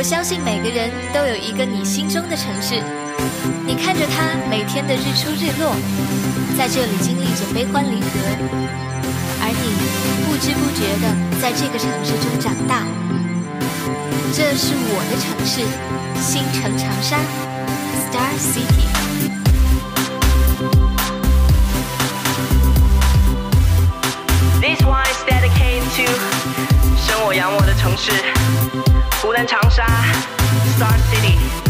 我相信每个人都有一个你心中的城市，你看着它每天的日出日落，在这里经历着悲欢离合，而你不知不觉的在这个城市中长大。这是我的城市，星城长沙，Star City。This one is dedicated to 生我养我的城市，湖南长沙，Star City。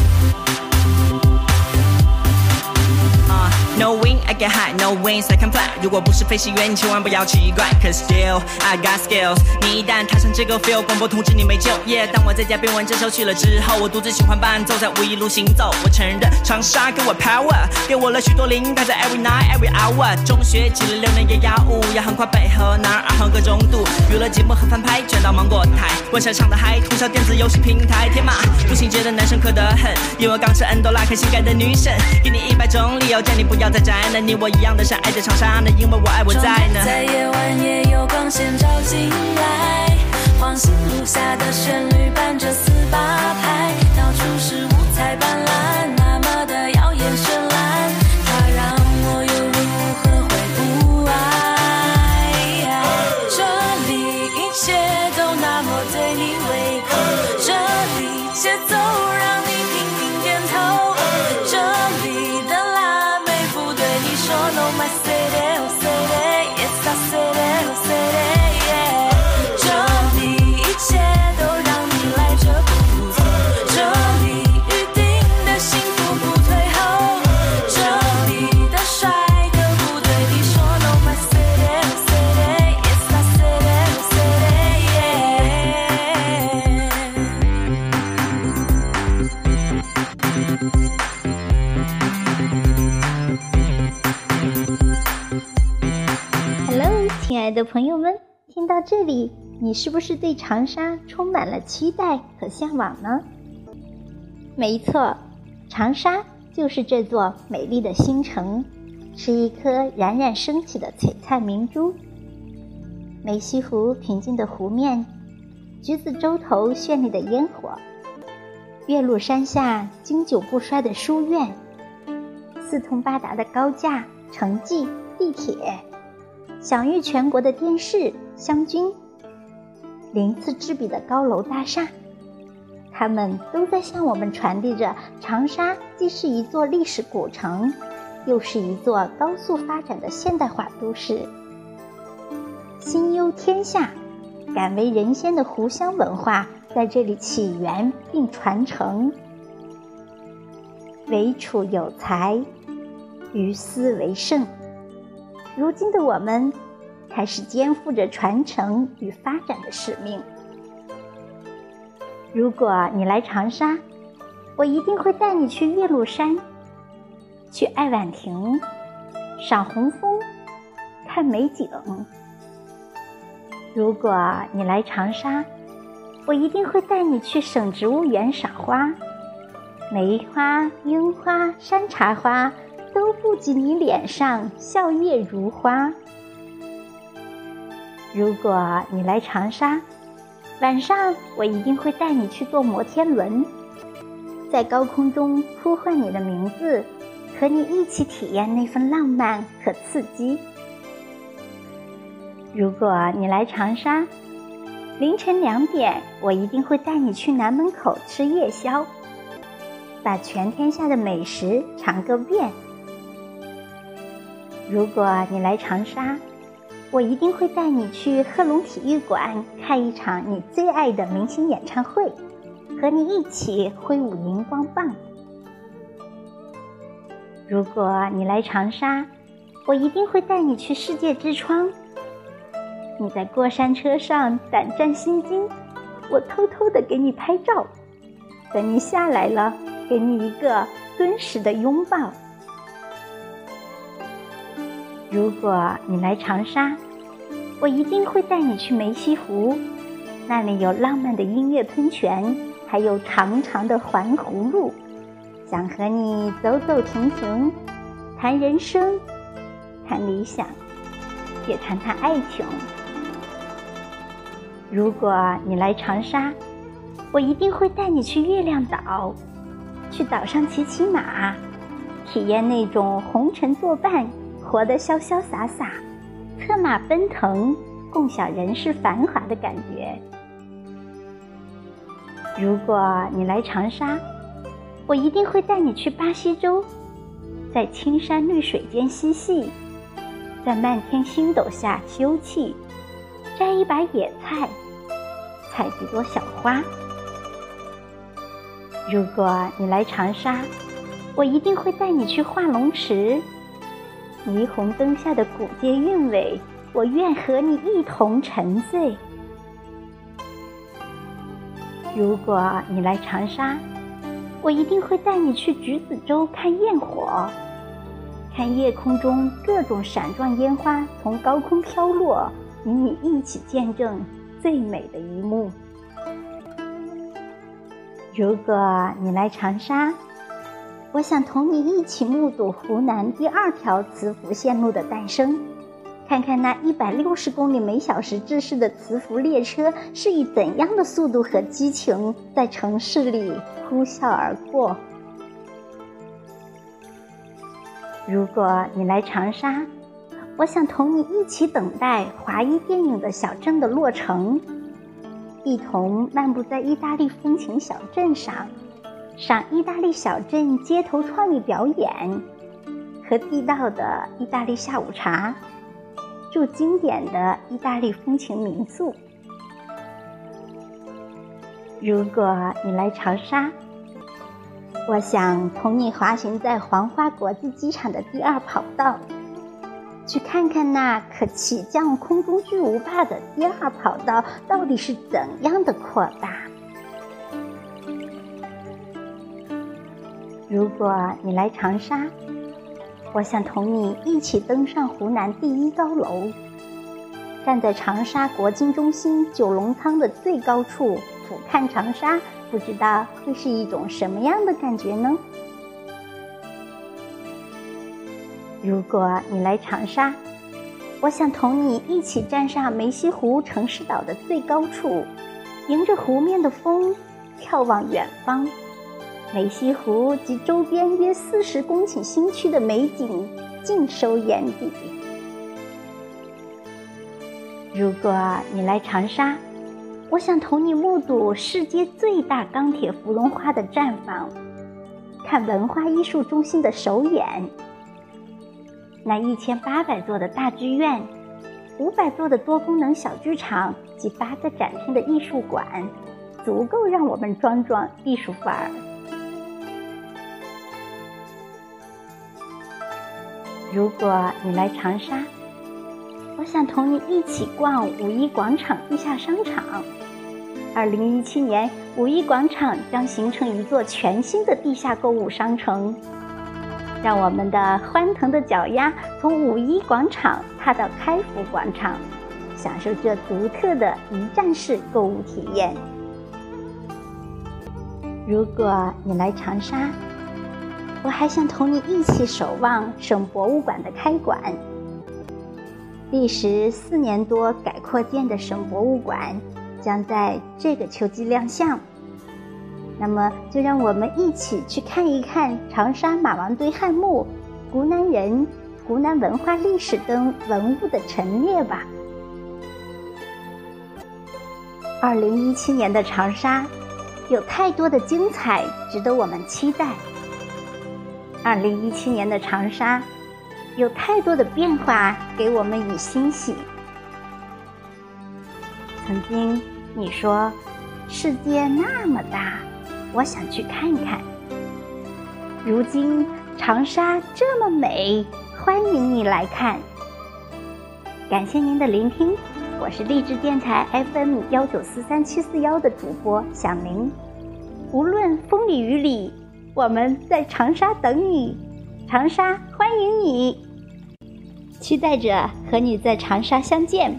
Get high. No wings, I can fly. 如果不是飞行员，你千万不要奇怪。Cause still, I got skills. 你一旦踏上这个 field，广播通知你没救。Yeah，当我在家边玩这首曲了之后，我独自喜欢伴奏，在无一路行走。我承认，长沙给我 power，给我了许多灵感，在 every night, every hour。中学挤了六年也要五，要横跨北和南，二横各中度。娱乐节目和翻拍，全到芒果台。晚上唱的嗨，通宵电子游戏平台。天马步行街的男生可得很，因为刚吃 N 多拉克性感的女神，给你一百种理由，叫你不要。再宅男，你我一样的想爱在长沙呢，因为我爱我在呢。在夜晚也有光线照进来，黄星路下的旋律伴着四八拍，到处是五彩斑斓，爱的朋友们，听到这里，你是不是对长沙充满了期待和向往呢？没错，长沙就是这座美丽的新城，是一颗冉冉升起的璀璨明珠。梅溪湖平静的湖面，橘子洲头绚丽的烟火，岳麓山下经久不衰的书院，四通八达的高架、城际、地铁。享誉全国的电视、湘军，鳞次栉比的高楼大厦，他们都在向我们传递着长沙既是一座历史古城，又是一座高速发展的现代化都市。心忧天下，敢为人先的湖湘文化在这里起源并传承。唯处有才，于斯为盛。如今的我们，开始肩负着传承与发展的使命。如果你来长沙，我一定会带你去岳麓山，去爱晚亭，赏红枫，看美景。如果你来长沙，我一定会带你去省植物园赏花，梅花、樱花、山茶花。都不及你脸上笑靥如花。如果你来长沙，晚上我一定会带你去坐摩天轮，在高空中呼唤你的名字，和你一起体验那份浪漫和刺激。如果你来长沙，凌晨两点我一定会带你去南门口吃夜宵，把全天下的美食尝个遍。如果你来长沙，我一定会带你去贺龙体育馆看一场你最爱的明星演唱会，和你一起挥舞荧光棒。如果你来长沙，我一定会带你去世界之窗。你在过山车上胆战心惊，我偷偷的给你拍照，等你下来了，给你一个敦实的拥抱。如果你来长沙，我一定会带你去梅溪湖，那里有浪漫的音乐喷泉，还有长长的环湖路，想和你走走停停，谈人生，谈理想，也谈谈爱情。如果你来长沙，我一定会带你去月亮岛，去岛上骑骑马，体验那种红尘作伴、活得潇潇洒洒、策马奔腾、共享人世繁华的感觉。如果你来长沙，我一定会带你去巴西洲，在青山绿水间嬉戏，在漫天星斗下休憩，摘一把野菜，采几朵小花。如果你来长沙，我一定会带你去化龙池，霓虹灯下的古街韵味，我愿和你一同沉醉。如果你来长沙，我一定会带你去橘子洲看焰火，看夜空中各种闪状烟花从高空飘落，与你一起见证最美的一幕。如果你来长沙，我想同你一起目睹湖南第二条磁浮线路的诞生，看看那一百六十公里每小时制式的磁浮列车是以怎样的速度和激情在城市里呼啸而过。如果你来长沙，我想同你一起等待华谊电影的小镇的落成。一同漫步在意大利风情小镇上，赏意大利小镇街头创意表演，和地道的意大利下午茶，住经典的意大利风情民宿。如果你来长沙，我想同你滑行在黄花国际机场的第二跑道。去看看那可起降空中巨无霸的第二跑道到底是怎样的扩大。如果你来长沙，我想同你一起登上湖南第一高楼，站在长沙国金中心九龙仓的最高处俯瞰长沙，不知道会是一种什么样的感觉呢？如果你来长沙，我想同你一起站上梅溪湖城市岛的最高处，迎着湖面的风，眺望远方，梅溪湖及周边约四十公顷新区的美景尽收眼底。如果你来长沙，我想同你目睹世界最大钢铁芙蓉花的绽放，看文化艺术中心的首演。那一千八百座的大剧院，五百座的多功能小剧场及八个展厅的艺术馆，足够让我们装装艺术范儿。如果你来长沙，我想同你一起逛五一广场地下商场。二零一七年，五一广场将形成一座全新的地下购物商城。让我们的欢腾的脚丫从五一广场踏到开福广场，享受这独特的一站式购物体验。如果你来长沙，我还想同你一起守望省博物馆的开馆。历时四年多改扩建的省博物馆，将在这个秋季亮相。那么，就让我们一起去看一看长沙马王堆汉墓、湖南人、湖南文化历史等文物的陈列吧。二零一七年的长沙，有太多的精彩值得我们期待。二零一七年的长沙，有太多的变化给我们以欣喜。曾经你说，世界那么大。我想去看看。如今长沙这么美，欢迎你来看。感谢您的聆听，我是励志电台 FM 幺九四三七四幺的主播响铃。无论风里雨里，我们在长沙等你，长沙欢迎你，期待着和你在长沙相见。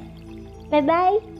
拜拜。